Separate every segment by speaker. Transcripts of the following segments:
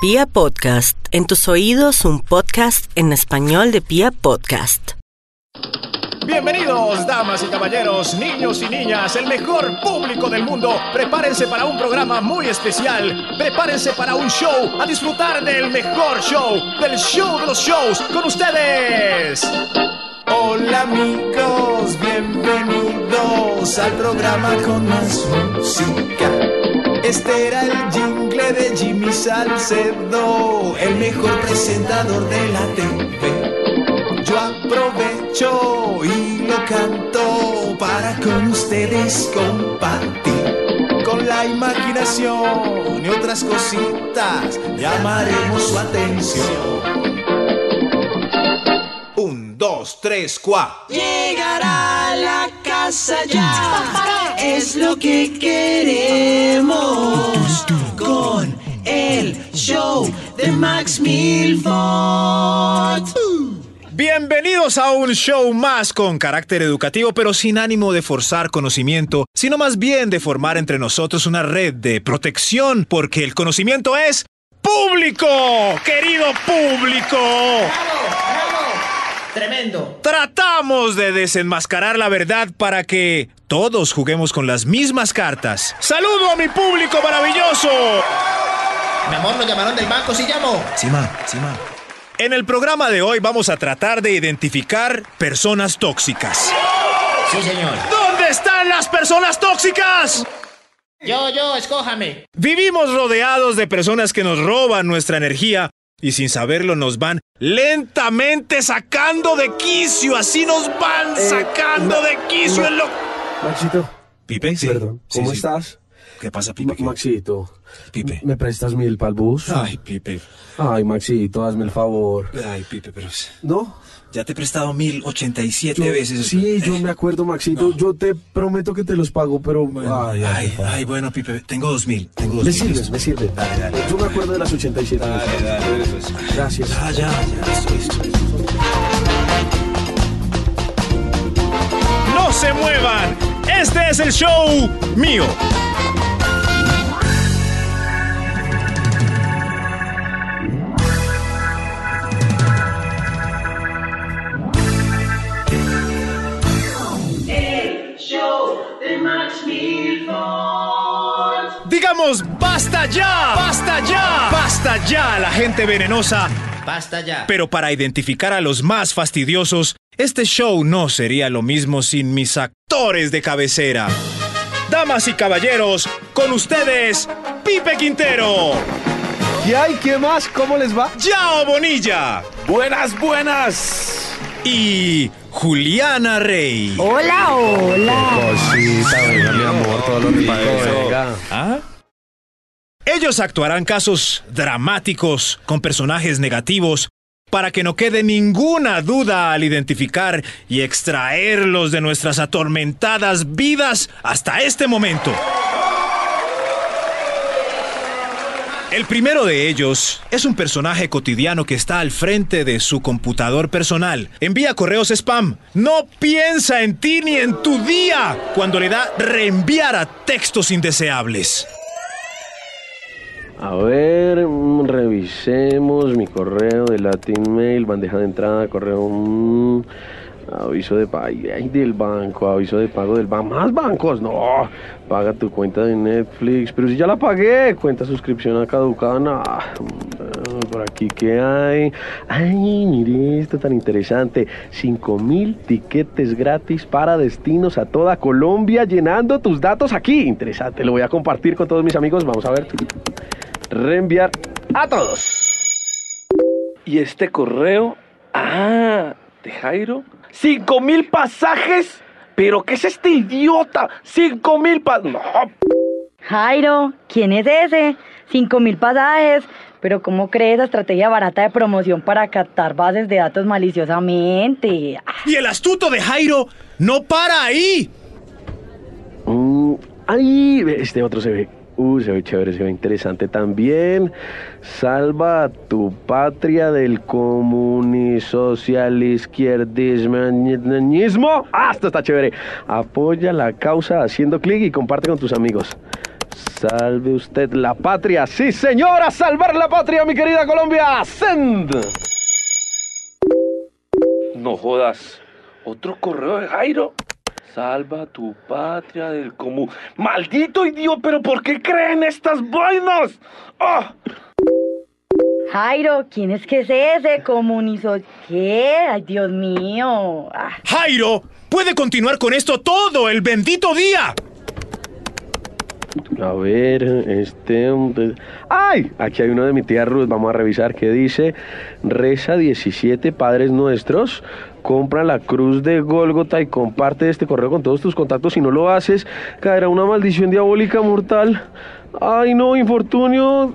Speaker 1: Pia Podcast, en tus oídos un podcast en español de Pia Podcast.
Speaker 2: Bienvenidos, damas y caballeros, niños y niñas, el mejor público del mundo. Prepárense para un programa muy especial. Prepárense para un show, a disfrutar del mejor show, del show de los shows, con ustedes.
Speaker 3: Hola amigos, bienvenidos al programa con más música. Este era el jingle de Jimmy Salcedo, el mejor presentador de la TV. Yo aprovecho y lo canto para con ustedes compartir. Con la imaginación y otras cositas llamaremos su atención. Un, dos, tres, cuatro.
Speaker 4: Llegar a la casa ya es lo que queremos con el show de Max Milford.
Speaker 2: Bienvenidos a un show más con carácter educativo, pero sin ánimo de forzar conocimiento, sino más bien de formar entre nosotros una red de protección, porque el conocimiento es público, querido público.
Speaker 5: Tremendo.
Speaker 2: Tratamos de desenmascarar la verdad para que todos juguemos con las mismas cartas. ¡Saludo a mi público maravilloso!
Speaker 5: Mi amor, lo llamaron del banco, ¿sí llamó?
Speaker 3: Sima, Sima.
Speaker 2: En el programa de hoy vamos a tratar de identificar personas tóxicas.
Speaker 5: Sí, señor.
Speaker 2: ¿Dónde están las personas tóxicas?
Speaker 5: Yo, yo, escójame.
Speaker 2: Vivimos rodeados de personas que nos roban nuestra energía y sin saberlo nos van lentamente sacando de quicio. Así nos van sacando de quicio en lo...
Speaker 6: Maxito,
Speaker 7: Pipe, sí.
Speaker 6: perdón, ¿cómo
Speaker 7: sí.
Speaker 6: estás?
Speaker 7: ¿Qué pasa, Pipe?
Speaker 6: Ma-
Speaker 7: ¿Qué-
Speaker 6: Maxito,
Speaker 7: Pipe.
Speaker 6: ¿me prestas mil para el bus?
Speaker 7: Ay, Pipe.
Speaker 6: Ay, Maxito, hazme el favor.
Speaker 7: Ay, Pipe, pero
Speaker 6: ¿No?
Speaker 7: Ya te he prestado mil ochenta y siete
Speaker 6: Yo-
Speaker 7: veces.
Speaker 6: Sí, yo me acuerdo, Maxito. Yo te prometo que te los pago, pero...
Speaker 7: Bueno,
Speaker 6: ay,
Speaker 7: ay,
Speaker 6: ay,
Speaker 7: bueno, Pipe, tengo dos mil. Tengo dos
Speaker 6: Me
Speaker 7: mil.
Speaker 6: sirves, me sirves.
Speaker 7: Dale, dale.
Speaker 6: Yo me acuerdo de las 87 veces.
Speaker 7: Dale, dale, pues.
Speaker 6: Gracias.
Speaker 7: Ah, ya, ya, listo, listo.
Speaker 2: ¡No se muevan! Este es el show mío. Basta ya, basta ya, basta ya la gente venenosa.
Speaker 5: Basta ya.
Speaker 2: Pero para identificar a los más fastidiosos, este show no sería lo mismo sin mis actores de cabecera. Damas y caballeros, con ustedes, Pipe Quintero,
Speaker 6: ¿Qué hay? ¿Qué más? ¿Cómo les va?
Speaker 2: Yao Bonilla
Speaker 6: Buenas, buenas.
Speaker 2: y Juliana Rey.
Speaker 8: Hola, hola.
Speaker 6: Cosita, venga, mi amor, todo lo rico, venga.
Speaker 2: ¿Ah? Ellos actuarán casos dramáticos con personajes negativos para que no quede ninguna duda al identificar y extraerlos de nuestras atormentadas vidas hasta este momento. El primero de ellos es un personaje cotidiano que está al frente de su computador personal. Envía correos spam. No piensa en ti ni en tu día cuando le da reenviar a textos indeseables.
Speaker 6: A ver, mm, revisemos mi correo de Latin Mail, bandeja de entrada, correo, mm, aviso de pago del banco, aviso de pago del banco, más bancos, no, paga tu cuenta de Netflix, pero si ya la pagué, cuenta suscripción a caducada, no, mm, por aquí que hay, ay, mire esto tan interesante, 5 mil tiquetes gratis para destinos a toda Colombia, llenando tus datos aquí, interesante, lo voy a compartir con todos mis amigos, vamos a ver reenviar a todos. Y este correo, ah, de Jairo, cinco mil pasajes. Pero ¿qué es este idiota? Cinco mil pasajes. No,
Speaker 8: Jairo, ¿quién es ese? Cinco mil pasajes. Pero ¿cómo crees esa estrategia barata de promoción para captar bases de datos maliciosamente?
Speaker 2: Y el astuto de Jairo no para ahí.
Speaker 6: Ay, ve, este otro se ve. Uh, se ve chévere, se ve interesante también. Salva a tu patria del comunisocialismo. Ah, esto está chévere. Apoya la causa haciendo clic y comparte con tus amigos. salve usted la patria. Sí, señora, salvar la patria, mi querida Colombia. Send.
Speaker 9: No jodas. Otro correo de Jairo. Salva tu patria del común. Maldito idiota, pero ¿por qué creen estas vainas? ¡Ah!
Speaker 8: Jairo, ¿quién es que es ese? Comunizo. ¿Qué? Ay, Dios mío. Ah,
Speaker 2: Jairo puede continuar con esto todo el bendito día.
Speaker 6: A ver, este... hombre- ¡Ay! Aquí hay uno de mi tía Ruth. Vamos a revisar qué dice. Reza 17 Padres Nuestros. Compra la cruz de Gólgota y comparte este correo con todos tus contactos. Si no lo haces, caerá una maldición diabólica mortal. Ay, no, infortunio.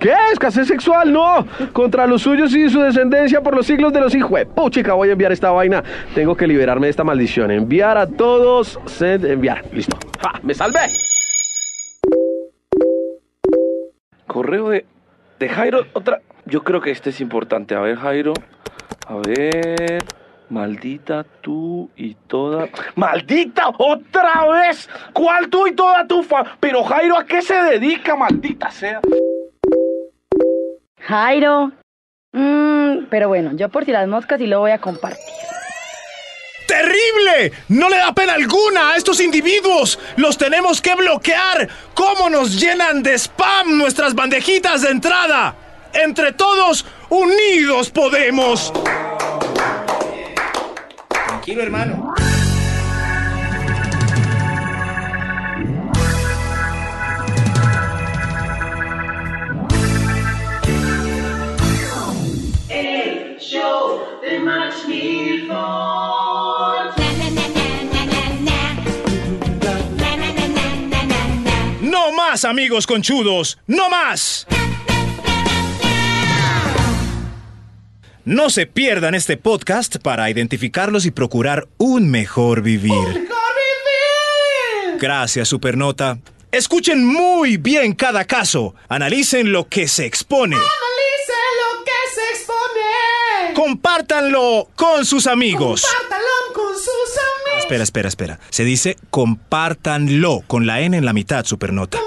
Speaker 6: ¿Qué? Escasez sexual, no. Contra los suyos y su descendencia por los siglos de los hijos. Puchica, voy a enviar esta vaina. Tengo que liberarme de esta maldición. Enviar a todos. Send, enviar. Listo. ¡Ja! ¡Me salvé!
Speaker 9: Correo de, de Jairo. Otra. Yo creo que este es importante. A ver, Jairo. A ver. Maldita tú y toda. ¡Maldita! ¡Otra vez! ¿Cuál tú y toda tu fa? Pero Jairo, ¿a qué se dedica, maldita sea?
Speaker 8: Jairo. Mm, pero bueno, yo por si las moscas sí lo voy a compartir.
Speaker 2: ¡Terrible! No le da pena alguna a estos individuos. Los tenemos que bloquear. ¿Cómo nos llenan de spam nuestras bandejitas de entrada? Entre todos, unidos podemos.
Speaker 5: Tranquilo, hermano.
Speaker 4: El show de Max Milford.
Speaker 2: No más, amigos conchudos. No más. No se pierdan este podcast para identificarlos y procurar un mejor vivir. Gracias, Supernota. Escuchen muy bien cada caso. Analicen lo que se expone.
Speaker 3: Analice lo que se expone.
Speaker 2: Compártanlo con sus amigos.
Speaker 3: Compártalo con sus amigos.
Speaker 2: Espera, espera, espera. Se dice compártanlo con la N en la mitad, Supernota.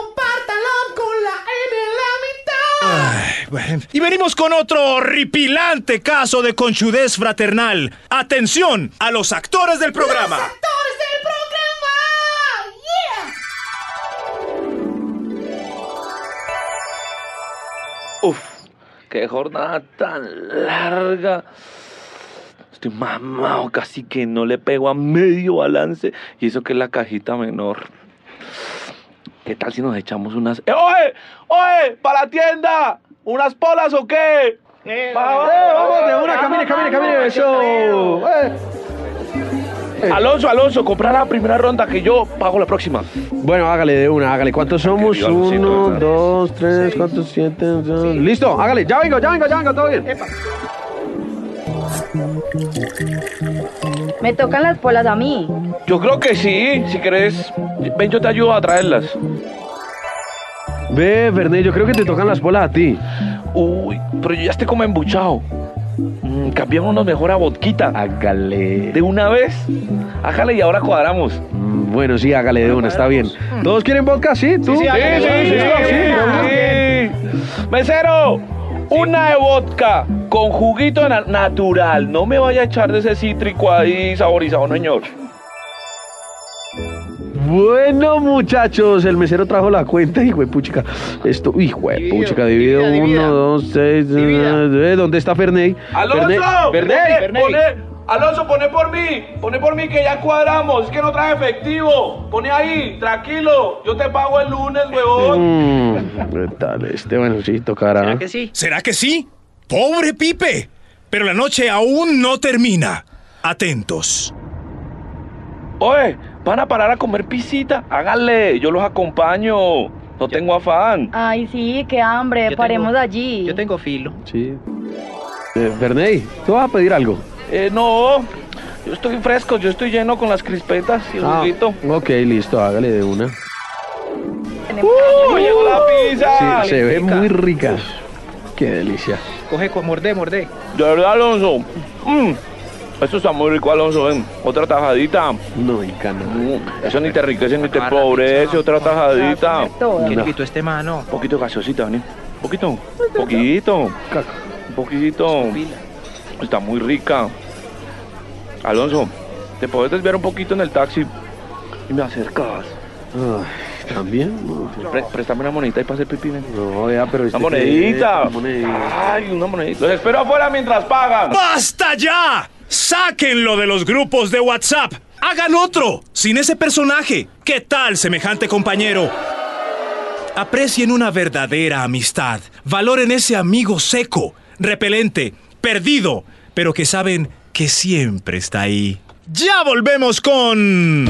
Speaker 2: Ay, bueno. Y venimos con otro horripilante caso de conchudez fraternal. Atención a los actores del programa.
Speaker 3: Actores del programa.
Speaker 9: Uf, qué jornada tan larga. Estoy mamado, casi que no le pego a medio balance. Y eso que es la cajita menor. ¿Qué tal si nos echamos unas... ¡Eh, oye! ¡Oye! ¡Para la tienda! ¿Unas polas o qué?
Speaker 6: vamos de una, camine, camine, camine. Eso. Eh.
Speaker 9: Alonso, Alonso, comprar la primera ronda que yo pago la próxima.
Speaker 6: Bueno, hágale de una, hágale. ¿Cuántos somos? Uno, dos, tres, cuatro, siete. dos. Listo, hágale. Ya vengo, ya vengo, ya vengo, todo bien.
Speaker 8: Me tocan las polas a mí.
Speaker 9: Yo creo que sí, si querés. Ven, yo te ayudo a traerlas.
Speaker 6: Ve, Verne, yo creo que te tocan las bolas a ti.
Speaker 9: Uy, pero yo ya estoy como embuchado. Mm, cambiémonos mejor a vodquita.
Speaker 6: Hágale.
Speaker 9: De una vez. Hágale y ahora cuadramos.
Speaker 6: Mm, Bueno, sí, hágale de una, está bien. ¿Todos quieren vodka? ¿Sí? ¿Tú?
Speaker 9: Sí, sí, sí, sí. Mesero, una de vodka con juguito na- natural. No me vaya a echar de ese cítrico ahí saborizado, señor.
Speaker 6: Bueno, muchachos, el mesero trajo la cuenta, hijo de puchica. Esto, hijo de puchica,
Speaker 5: divida,
Speaker 6: uno,
Speaker 5: divida.
Speaker 6: dos, seis.
Speaker 5: Divida.
Speaker 6: eh, ¿Dónde está Ferney?
Speaker 9: Alonso,
Speaker 6: Ferney,
Speaker 9: pone- pone- Alonso, pone por mí, pone por mí que ya cuadramos, es que no trae efectivo. Pone ahí, tranquilo, yo te pago el lunes, huevón.
Speaker 6: Mm, ¿Qué tal este? Bueno, sí, tocará.
Speaker 5: ¿Será que sí?
Speaker 2: ¿Será que sí? Pobre Pipe. Pero la noche aún no termina. Atentos.
Speaker 9: Oye, ¿van a parar a comer pisita? Háganle, yo los acompaño. No tengo afán.
Speaker 8: Ay, sí, qué hambre.
Speaker 5: Yo
Speaker 8: Paremos
Speaker 5: tengo-
Speaker 8: allí.
Speaker 5: Yo tengo filo.
Speaker 6: Sí. Eh, ¿tú vas a pedir algo?
Speaker 9: Eh, no, yo estoy fresco, yo estoy lleno con las crispetas y el
Speaker 6: Ah,
Speaker 9: juguito.
Speaker 6: ok, listo, hágale de una.
Speaker 9: ¡Uh! ¡Llegó la pizza!
Speaker 6: Sí, se ve
Speaker 5: rica.
Speaker 6: muy rica. Qué delicia.
Speaker 5: Coge, co- mordé, mordé.
Speaker 9: De verdad, Alonso. mm, Esto está muy rico, Alonso. Ven, otra tajadita.
Speaker 6: No, no.
Speaker 9: Mm, Eso ni te enriquece ni te empobrece. Otra tajadita.
Speaker 5: ¿Quién quitó este mano?
Speaker 9: Un poquito gaseosita, Dani. Un poquito. Un poquito. Un poquito. Está muy rica. Alonso, ¿te puedes desviar un poquito en el taxi? Y me acercas.
Speaker 6: Ay, ¿También? No,
Speaker 9: Pre- préstame una monedita y para hacer pipí, ven.
Speaker 6: no ya, pero... este
Speaker 9: Una
Speaker 6: qué es,
Speaker 9: monedita.
Speaker 6: una monedita.
Speaker 9: Ay, una monedita. Los espero afuera mientras pagan.
Speaker 2: ¡Basta ya! ¡Sáquenlo de los grupos de WhatsApp! ¡Hagan otro! Sin ese personaje. ¿Qué tal, semejante compañero? Aprecien una verdadera amistad. Valoren ese amigo seco, repelente, perdido, pero que saben que siempre está ahí. Ya volvemos con...
Speaker 3: El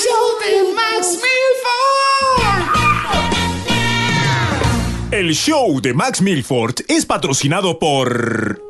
Speaker 3: show de Max Milford.
Speaker 2: El show de Max Milford es patrocinado por...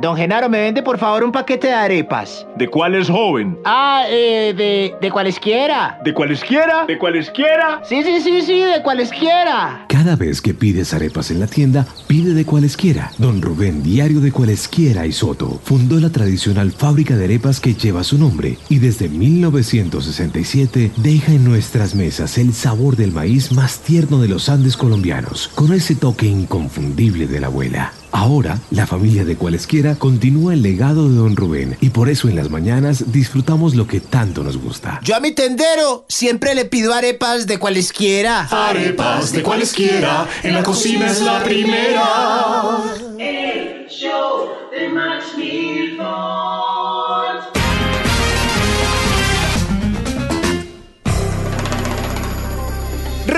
Speaker 5: Don Genaro, ¿me vende por favor un paquete de arepas?
Speaker 2: ¿De cuál es joven?
Speaker 5: Ah, eh, de, de cualesquiera.
Speaker 2: ¿De cualesquiera? ¿De cualesquiera?
Speaker 5: Sí, sí, sí, sí, de cualesquiera.
Speaker 10: Cada vez que pides arepas en la tienda, pide de cualesquiera. Don Rubén, diario de cualesquiera y Soto, fundó la tradicional fábrica de arepas que lleva su nombre y desde 1967 deja en nuestras mesas el sabor del maíz más tierno de los Andes colombianos, con ese toque inconfundible de la abuela. Ahora, la familia de cualesquiera continúa el legado de Don Rubén y por eso en las mañanas disfrutamos lo que tanto nos gusta.
Speaker 5: Yo a mi tendero siempre le pido arepas de cualesquiera.
Speaker 3: Arepas de cualesquiera, en la cocina es la primera.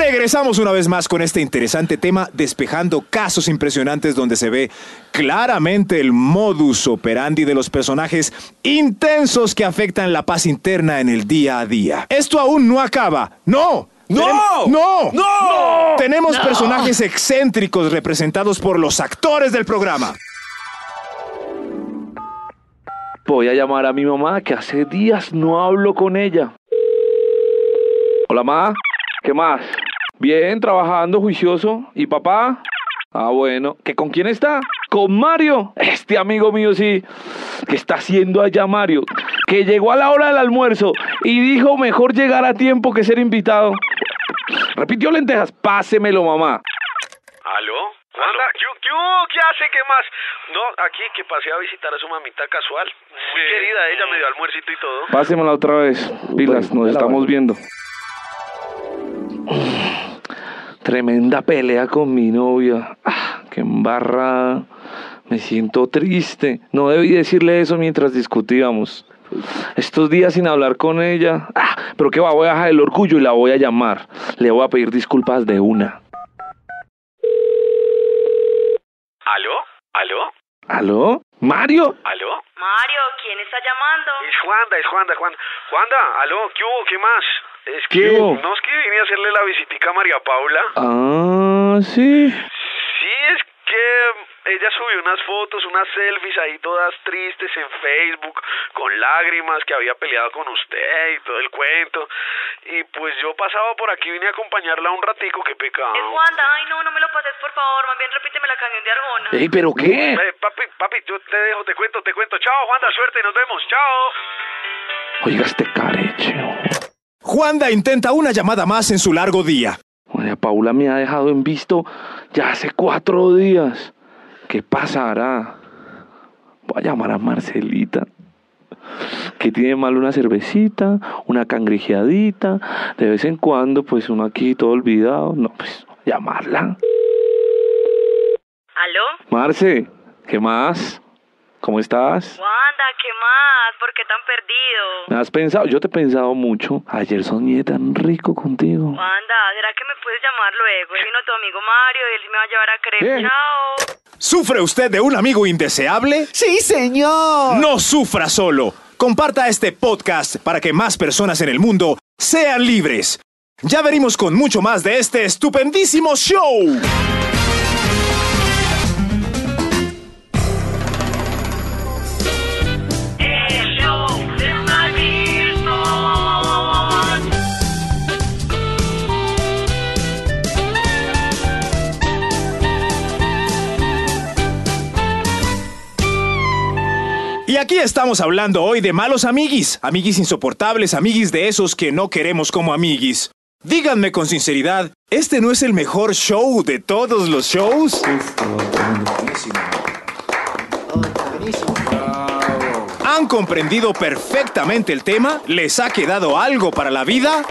Speaker 2: Regresamos una vez más con este interesante tema, despejando casos impresionantes donde se ve claramente el modus operandi de los personajes intensos que afectan la paz interna en el día a día. Esto aún no acaba. ¡No!
Speaker 9: ¡No!
Speaker 2: ¡No!
Speaker 9: ¡No!
Speaker 2: Tenemos personajes excéntricos representados por los actores del programa.
Speaker 9: Voy a llamar a mi mamá que hace días no hablo con ella. Hola, mamá. ¿Qué más? Bien, trabajando, juicioso. ¿Y papá? Ah, bueno. ¿Que con quién está? Con Mario. Este amigo mío, sí. ¿Qué está haciendo allá Mario? Que llegó a la hora del almuerzo y dijo mejor llegar a tiempo que ser invitado. Repitió lentejas. Pásemelo, mamá.
Speaker 11: ¿Aló? Wanda, ¿qué, qué hubo? ¿Qué hace? ¿Qué más? No, aquí que pasé a visitar a su mamita casual. Muy querida, ella me dio almuercito y todo.
Speaker 9: Pásemela otra vez. Pilas, nos estamos viendo. Tremenda pelea con mi novia. Ah, qué embarrada. Me siento triste. No debí decirle eso mientras discutíamos. Estos días sin hablar con ella. Ah, pero qué va, voy a dejar el orgullo y la voy a llamar. Le voy a pedir disculpas de una.
Speaker 11: ¿Aló? ¿Aló?
Speaker 9: ¿Aló? ¿Mario?
Speaker 11: ¿Aló?
Speaker 8: Mario, ¿quién está llamando?
Speaker 11: Es Juanda, es Juanda, Juan. Juanda, ¿aló? ¿Qué hubo? ¿Qué más? Es
Speaker 9: ¿Qué
Speaker 11: que,
Speaker 9: hubo?
Speaker 11: no es que vine a hacerle la visitica a María Paula.
Speaker 9: Ah, sí.
Speaker 11: Sí, es que ella subió unas fotos, unas selfies ahí todas tristes en Facebook, con lágrimas, que había peleado con usted y todo el cuento. Y pues yo pasaba por aquí, vine a acompañarla un ratico, qué pecado.
Speaker 8: Wanda, ay no, no me lo pases por favor, más bien repíteme la canción de Arjona.
Speaker 9: Ey, ¿pero qué?
Speaker 11: Eh, papi, papi, yo te dejo, te cuento, te cuento. Chao, Juanda, suerte, nos vemos. Chao.
Speaker 9: Oiga este careche.
Speaker 2: Juanda intenta una llamada más en su largo día.
Speaker 9: María Paula me ha dejado en visto ya hace cuatro días. ¿Qué pasará? Voy a llamar a Marcelita. Que tiene mal una cervecita, una cangrejeadita, de vez en cuando, pues uno aquí todo olvidado. No, pues, llamarla.
Speaker 8: ¿Aló?
Speaker 9: Marce, ¿qué más? ¿Cómo estás?
Speaker 8: ¿Qué más? ¿Por qué tan perdido?
Speaker 9: ¿Me has pensado? Yo te he pensado mucho. Ayer soñé tan rico contigo.
Speaker 8: Wanda, ¿será que me puedes llamar luego? Vino tu amigo Mario y él me va a llevar a creer. Chao.
Speaker 2: ¿Sufre usted de un amigo indeseable?
Speaker 5: Sí, señor.
Speaker 2: No sufra solo. Comparta este podcast para que más personas en el mundo sean libres. Ya venimos con mucho más de este estupendísimo show. Estamos hablando hoy de malos amiguis, amiguis insoportables, amiguis de esos que no queremos como amiguis. Díganme con sinceridad, ¿este no es el mejor show de todos los shows? ¿Han comprendido perfectamente el tema? ¿Les ha quedado algo para la vida?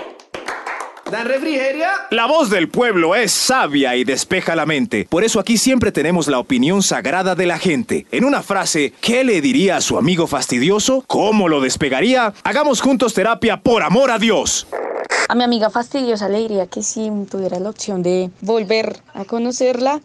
Speaker 2: La voz del pueblo es sabia y despeja la mente. Por eso aquí siempre tenemos la opinión sagrada de la gente. En una frase, ¿qué le diría a su amigo fastidioso? ¿Cómo lo despegaría? Hagamos juntos terapia por amor a Dios.
Speaker 12: A mi amiga fastidiosa le diría que si tuviera la opción de volver a conocerla,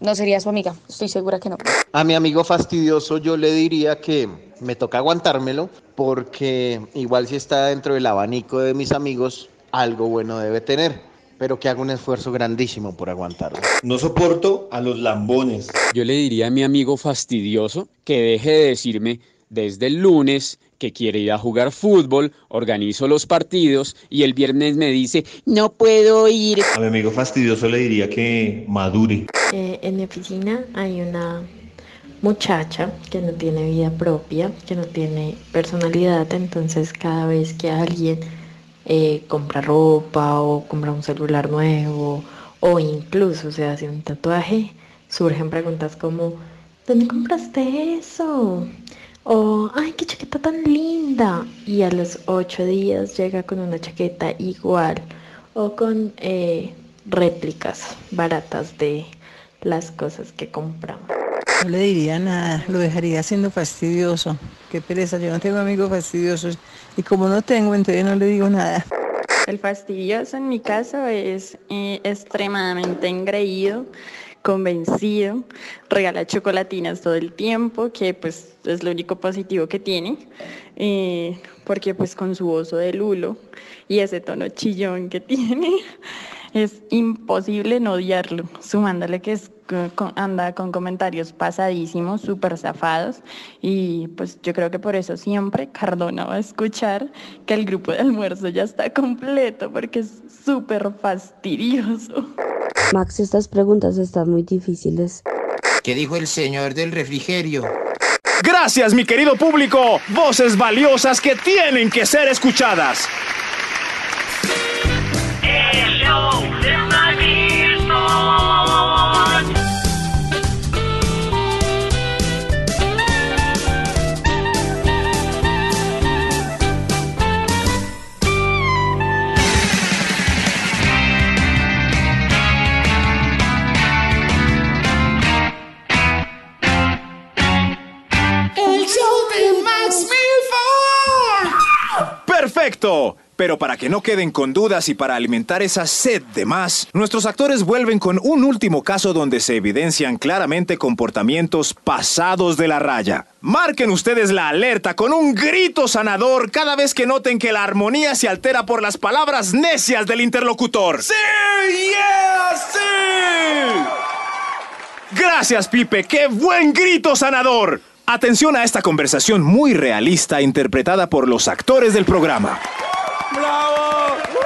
Speaker 12: no sería su amiga. Estoy segura que no.
Speaker 13: A mi amigo fastidioso yo le diría que me toca aguantármelo porque igual si está dentro del abanico de mis amigos, algo bueno debe tener, pero que haga un esfuerzo grandísimo por aguantarlo.
Speaker 14: No soporto a los lambones.
Speaker 15: Yo le diría a mi amigo fastidioso que deje de decirme desde el lunes que quiere ir a jugar fútbol, organizo los partidos y el viernes me dice, no puedo ir.
Speaker 14: A mi amigo fastidioso le diría que madure.
Speaker 16: Eh, en mi oficina hay una muchacha que no tiene vida propia, que no tiene personalidad, entonces cada vez que alguien eh, compra ropa o compra un celular nuevo o incluso se hace un tatuaje, surgen preguntas como, ¿dónde compraste eso? O, ay, qué chaqueta tan linda. Y a los ocho días llega con una chaqueta igual o con eh, réplicas baratas de las cosas que compramos.
Speaker 17: No le diría nada, lo dejaría siendo fastidioso. Qué pereza, yo no tengo amigos fastidiosos y como no tengo, entonces no le digo nada.
Speaker 18: El fastidioso en mi caso es eh, extremadamente engreído, convencido, regala chocolatinas todo el tiempo, que pues es lo único positivo que tiene, eh, porque pues con su oso de lulo y ese tono chillón que tiene, es imposible no odiarlo, sumándole que es, con- anda con comentarios pasadísimos, súper zafados, y pues yo creo que por eso siempre Cardona va a escuchar que el grupo de almuerzo ya está completo, porque es súper fastidioso.
Speaker 19: Max, estas preguntas están muy difíciles.
Speaker 5: ¿Qué dijo el señor del refrigerio?
Speaker 2: Gracias, mi querido público. Voces valiosas que tienen que ser escuchadas. Perfecto. Pero para que no queden con dudas y para alimentar esa sed de más, nuestros actores vuelven con un último caso donde se evidencian claramente comportamientos pasados de la raya. Marquen ustedes la alerta con un grito sanador cada vez que noten que la armonía se altera por las palabras necias del interlocutor. ¡Sí! ¡Yeah! ¡Sí! Gracias, Pipe. ¡Qué buen grito sanador! Atención a esta conversación muy realista interpretada por los actores del programa.
Speaker 9: ¡Bravo! ¡Qué!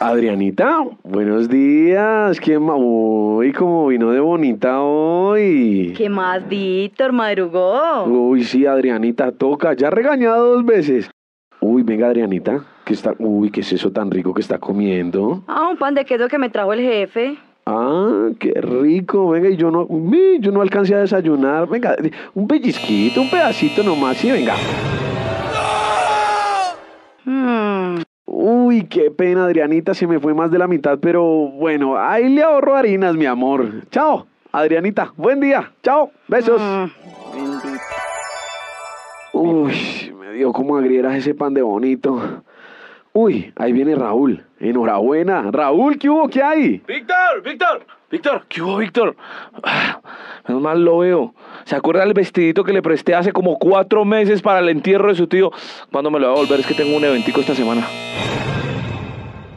Speaker 6: Adrianita, buenos días. ¿Quién ma- Uy, como vino de bonita hoy.
Speaker 8: ¿Qué más, Víctor? ¿Madrugó?
Speaker 6: Uy, sí, Adrianita, toca. Ya regañado dos veces. Uy, venga, Adrianita. ¿Qué está? Uy, ¿qué es eso tan rico que está comiendo?
Speaker 8: Ah, un pan de queso que me trajo el jefe.
Speaker 6: Ah, qué rico. Venga, y yo no, yo no alcancé a desayunar. Venga, un pellizquito, un pedacito nomás, sí, venga.
Speaker 8: Hmm.
Speaker 6: Uy, qué pena, Adrianita, se me fue más de la mitad, pero bueno, ahí le ahorro harinas, mi amor. Chao, Adrianita, buen día. Chao, besos. Uy, me dio como agrieras ese pan de bonito. Uy, ahí viene Raúl. Enhorabuena. Raúl, ¿qué hubo? ¿Qué hay?
Speaker 9: ¡Víctor! ¡Víctor! ¡Víctor! ¿Qué hubo, Víctor? Ah, menos mal lo veo. ¿Se acuerda del vestidito que le presté hace como cuatro meses para el entierro de su tío? ¿Cuándo me lo va a volver? Es que tengo un eventico esta semana.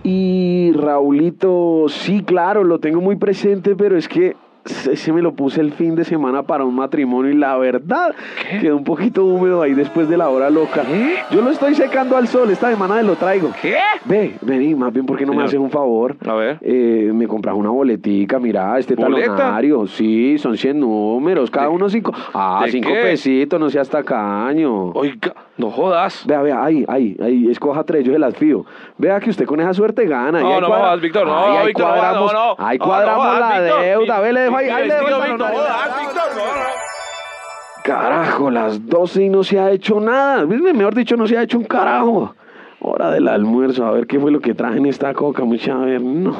Speaker 6: Y Raulito, sí, claro, lo tengo muy presente, pero es que ese me lo puse el fin de semana para un matrimonio y la verdad quedó un poquito húmedo ahí después de la hora loca. Yo lo estoy secando al sol, esta semana lo traigo.
Speaker 9: ¿Qué?
Speaker 6: Ve, vení, más bien, ¿por qué no me haces un favor?
Speaker 9: A ver.
Speaker 6: Eh, me compras una boletica, mira, este
Speaker 9: ¿Boleta?
Speaker 6: talonario. Sí, son 100 números, cada uno cinco. Ah, cinco
Speaker 9: qué?
Speaker 6: pesitos, no seas tacaño.
Speaker 9: Oiga, no jodas.
Speaker 6: Vea, vea, ahí, ahí, ahí, escoja tres, yo se las fío. Vea que usted con esa suerte gana.
Speaker 9: No, no jodas, Víctor, no,
Speaker 6: Ahí,
Speaker 9: Víctor,
Speaker 6: cuadramos,
Speaker 9: no, no.
Speaker 6: ahí
Speaker 9: No,
Speaker 6: cuadramos la deuda. Ve, le dejo ahí, ahí le dejo
Speaker 9: Víctor,
Speaker 6: talonario.
Speaker 9: jodas, Víctor, no, no.
Speaker 6: Carajo, las 12 y no se ha hecho nada. Mejor dicho, no se ha hecho un carajo. Hora del almuerzo, a ver qué fue lo que traje en esta coca, mucha. A ver, no.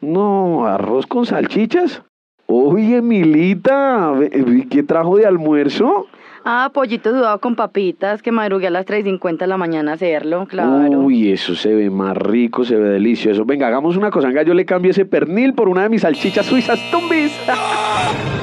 Speaker 6: No, arroz con salchichas. Oye, Milita, ¿qué trajo de almuerzo?
Speaker 8: Ah, pollito sudado con papitas, que madrugué a las 3.50 de la mañana a hacerlo, claro.
Speaker 6: Uy, eso se ve más rico, se ve delicioso. Venga, hagamos una cosa. Venga, yo le cambio ese pernil por una de mis salchichas suizas tumbis.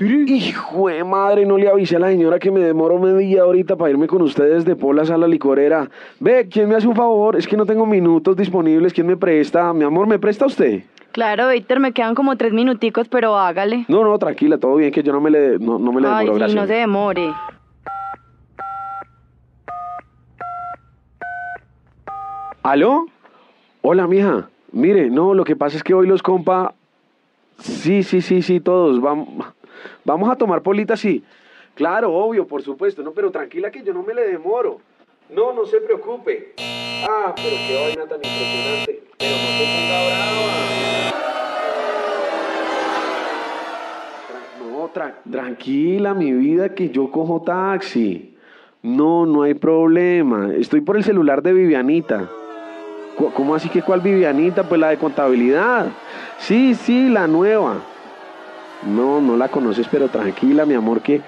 Speaker 6: Hijo de madre, no le avisé a la señora que me demoro media horita para irme con ustedes de polas a la licorera. Ve, ¿quién me hace un favor? Es que no tengo minutos disponibles. ¿Quién me presta? Mi amor, ¿me presta usted?
Speaker 8: Claro, Víctor, me quedan como tres minuticos, pero hágale.
Speaker 6: No, no, tranquila, todo bien, que yo no me le, no, no me le
Speaker 8: Ay,
Speaker 6: demoro,
Speaker 8: sí,
Speaker 6: gracias.
Speaker 8: no se demore.
Speaker 6: ¿Aló? Hola, mija. Mire, no, lo que pasa es que hoy los compa... Sí, sí, sí, sí, todos. Vamos, vamos a tomar politas, sí. Claro, obvio, por supuesto. No, pero tranquila que yo no me le demoro. No, no se preocupe. Ah, pero qué vaina tan impresionante. Pero no se ponga brava. No, tra- tranquila, mi vida, que yo cojo taxi. No, no hay problema. Estoy por el celular de Vivianita. ¿Cómo así que cuál Vivianita? Pues la de contabilidad. Sí, sí, la nueva. No, no la conoces, pero tranquila, mi amor, que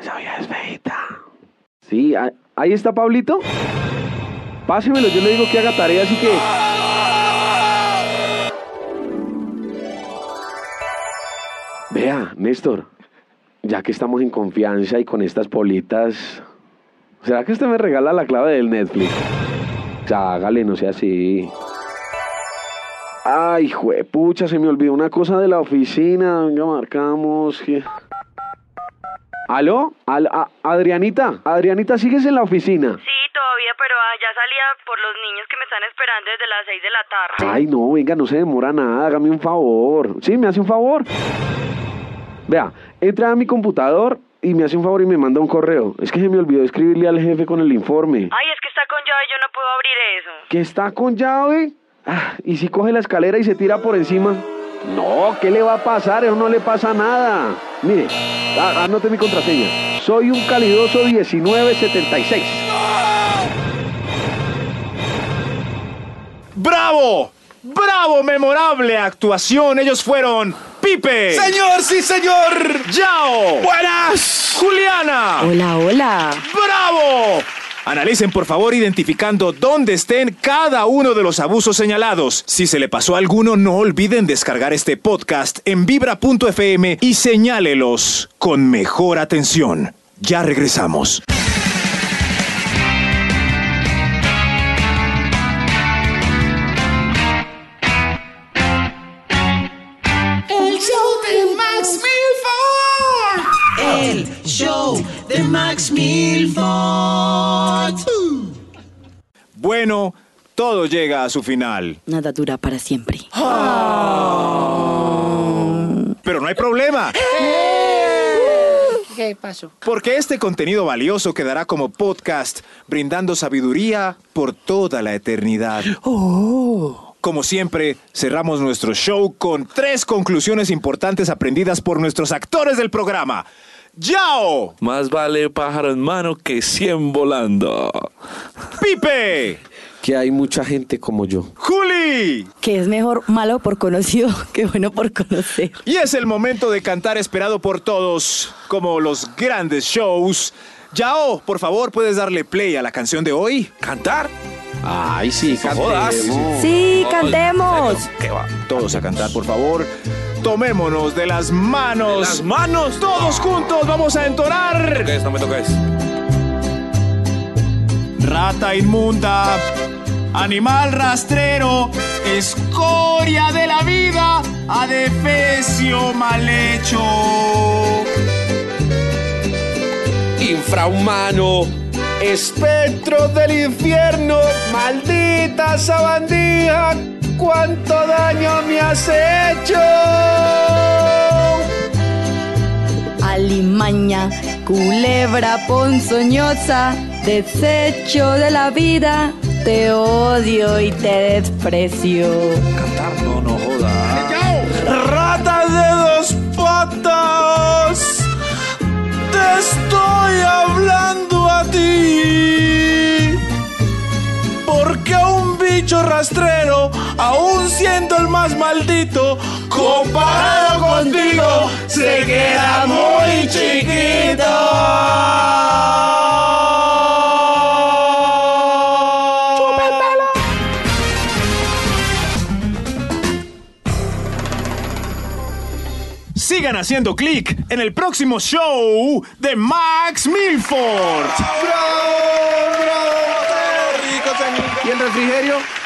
Speaker 6: esa vieja es feita. Sí, ah- ahí está Pablito. Pásemelo, yo le digo que haga tarea, así que... Vea, Néstor, ya que estamos en confianza y con estas politas, ¿será que usted me regala la clave del Netflix? Hágale, no sea así. Ay, juepucha, se me olvidó una cosa de la oficina. Venga, marcamos. ¿Aló? Al- a- Adrianita, Adrianita, ¿sigues en la oficina?
Speaker 8: Sí, todavía, pero ah, ya salía por los niños que me están esperando desde las 6 de la tarde.
Speaker 6: Ay, no, venga, no se demora nada, hágame un favor. ¿Sí? ¿Me hace un favor? Vea, entra a mi computador y me hace un favor y me manda un correo. Es que se me olvidó escribirle al jefe con el informe.
Speaker 8: Ay, es que está con llave, yo no puedo abrir eso.
Speaker 6: ¿Que está con llave? Ah, ¿Y si coge la escalera y se tira por encima? No, ¿qué le va a pasar? Eso no le pasa nada. Mire, a- anote mi contraseña. Soy un calidoso 1976.
Speaker 2: ¡Bravo! ¡Bravo! ¡Memorable actuación! Ellos fueron Pipe.
Speaker 7: Señor, sí, señor.
Speaker 2: Yao.
Speaker 7: Buenas.
Speaker 2: Juliana.
Speaker 8: Hola, hola.
Speaker 2: ¡Bravo! Analicen por favor identificando dónde estén cada uno de los abusos señalados. Si se le pasó alguno, no olviden descargar este podcast en vibra.fm y señálelos con mejor atención. Ya regresamos.
Speaker 4: Milford.
Speaker 2: Bueno, todo llega a su final.
Speaker 8: Nada dura para siempre.
Speaker 2: Pero no hay problema,
Speaker 17: ¿Qué pasó?
Speaker 2: porque este contenido valioso quedará como podcast, brindando sabiduría por toda la eternidad. Como siempre, cerramos nuestro show con tres conclusiones importantes aprendidas por nuestros actores del programa. ¡Yao!
Speaker 9: Más vale pájaro en mano que 100 volando.
Speaker 2: ¡Pipe!
Speaker 6: Que hay mucha gente como yo.
Speaker 2: ¡Juli!
Speaker 8: Que es mejor malo por conocido que bueno por conocer.
Speaker 2: Y es el momento de cantar esperado por todos, como los grandes shows. Yao, por favor, ¿puedes darle play a la canción de hoy?
Speaker 9: ¿Cantar?
Speaker 6: Ay, sí, cantemos.
Speaker 8: Sí, cantemos.
Speaker 9: ¿Qué va?
Speaker 2: Todos a cantar, por favor. Tomémonos de las manos.
Speaker 9: ¿De las manos?
Speaker 2: Todos juntos vamos a entonar.
Speaker 9: No me toques.
Speaker 2: Rata inmunda, animal rastrero, escoria de la vida, adefesio mal hecho.
Speaker 9: Infrahumano, espectro del infierno, maldita sabandija, cuánto daño me has hecho.
Speaker 8: Alimaña, culebra ponzoñosa, desecho de la vida, te odio y te desprecio.
Speaker 20: Cantar no, no joda.
Speaker 9: Rata de dos patas, te estoy hablando a ti. Porque un bicho rastrero, aún siendo el más maldito, comparado contigo, se queda muy chiquito.
Speaker 2: Sigan haciendo clic en el próximo show de Max Milford.
Speaker 9: ¿Y el refrigerio?